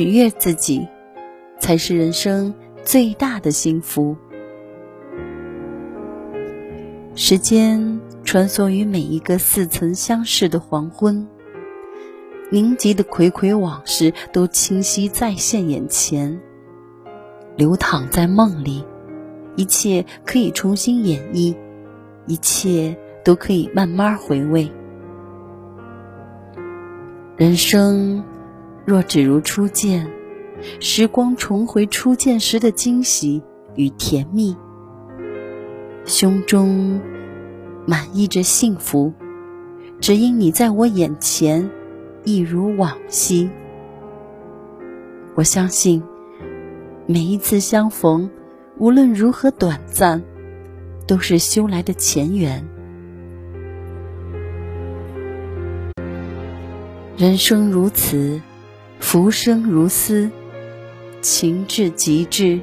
取悦自己，才是人生最大的幸福。时间穿梭于每一个似曾相识的黄昏，凝集的睽睽往事都清晰再现眼前，流淌在梦里，一切可以重新演绎，一切都可以慢慢回味。人生若只如初见，时光重回初见时的惊喜与甜蜜，胸中满溢着幸福，只因你在我眼前，一如往昔。我相信，每一次相逢，无论如何短暂，都是修来的前缘。人生如此，浮生如斯，情至极致。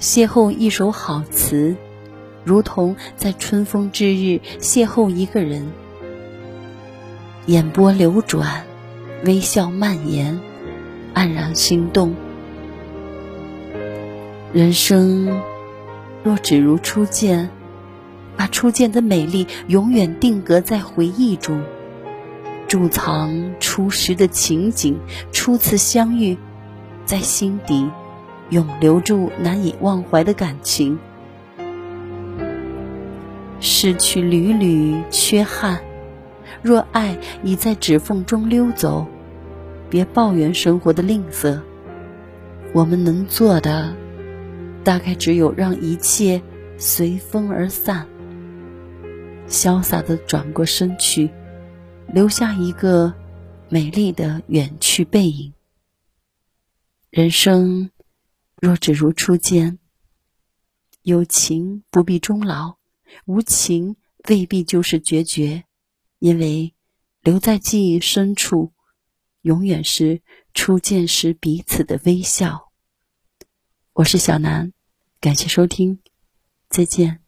邂逅一首好词，如同在春风之日邂逅一个人。眼波流转，微笑蔓延，黯然心动。人生若只如初见，把初见的美丽永远定格在回忆中。贮藏初时的情景，初次相遇，在心底永留住难以忘怀的感情。失去缕缕缺憾，若爱已在指缝中溜走，别抱怨生活的吝啬。我们能做的，大概只有让一切随风而散，潇洒的转过身去。留下一个美丽的远去背影。人生若只如初见，有情不必终老，无情未必就是决绝，因为留在记忆深处，永远是初见时彼此的微笑。我是小南，感谢收听，再见。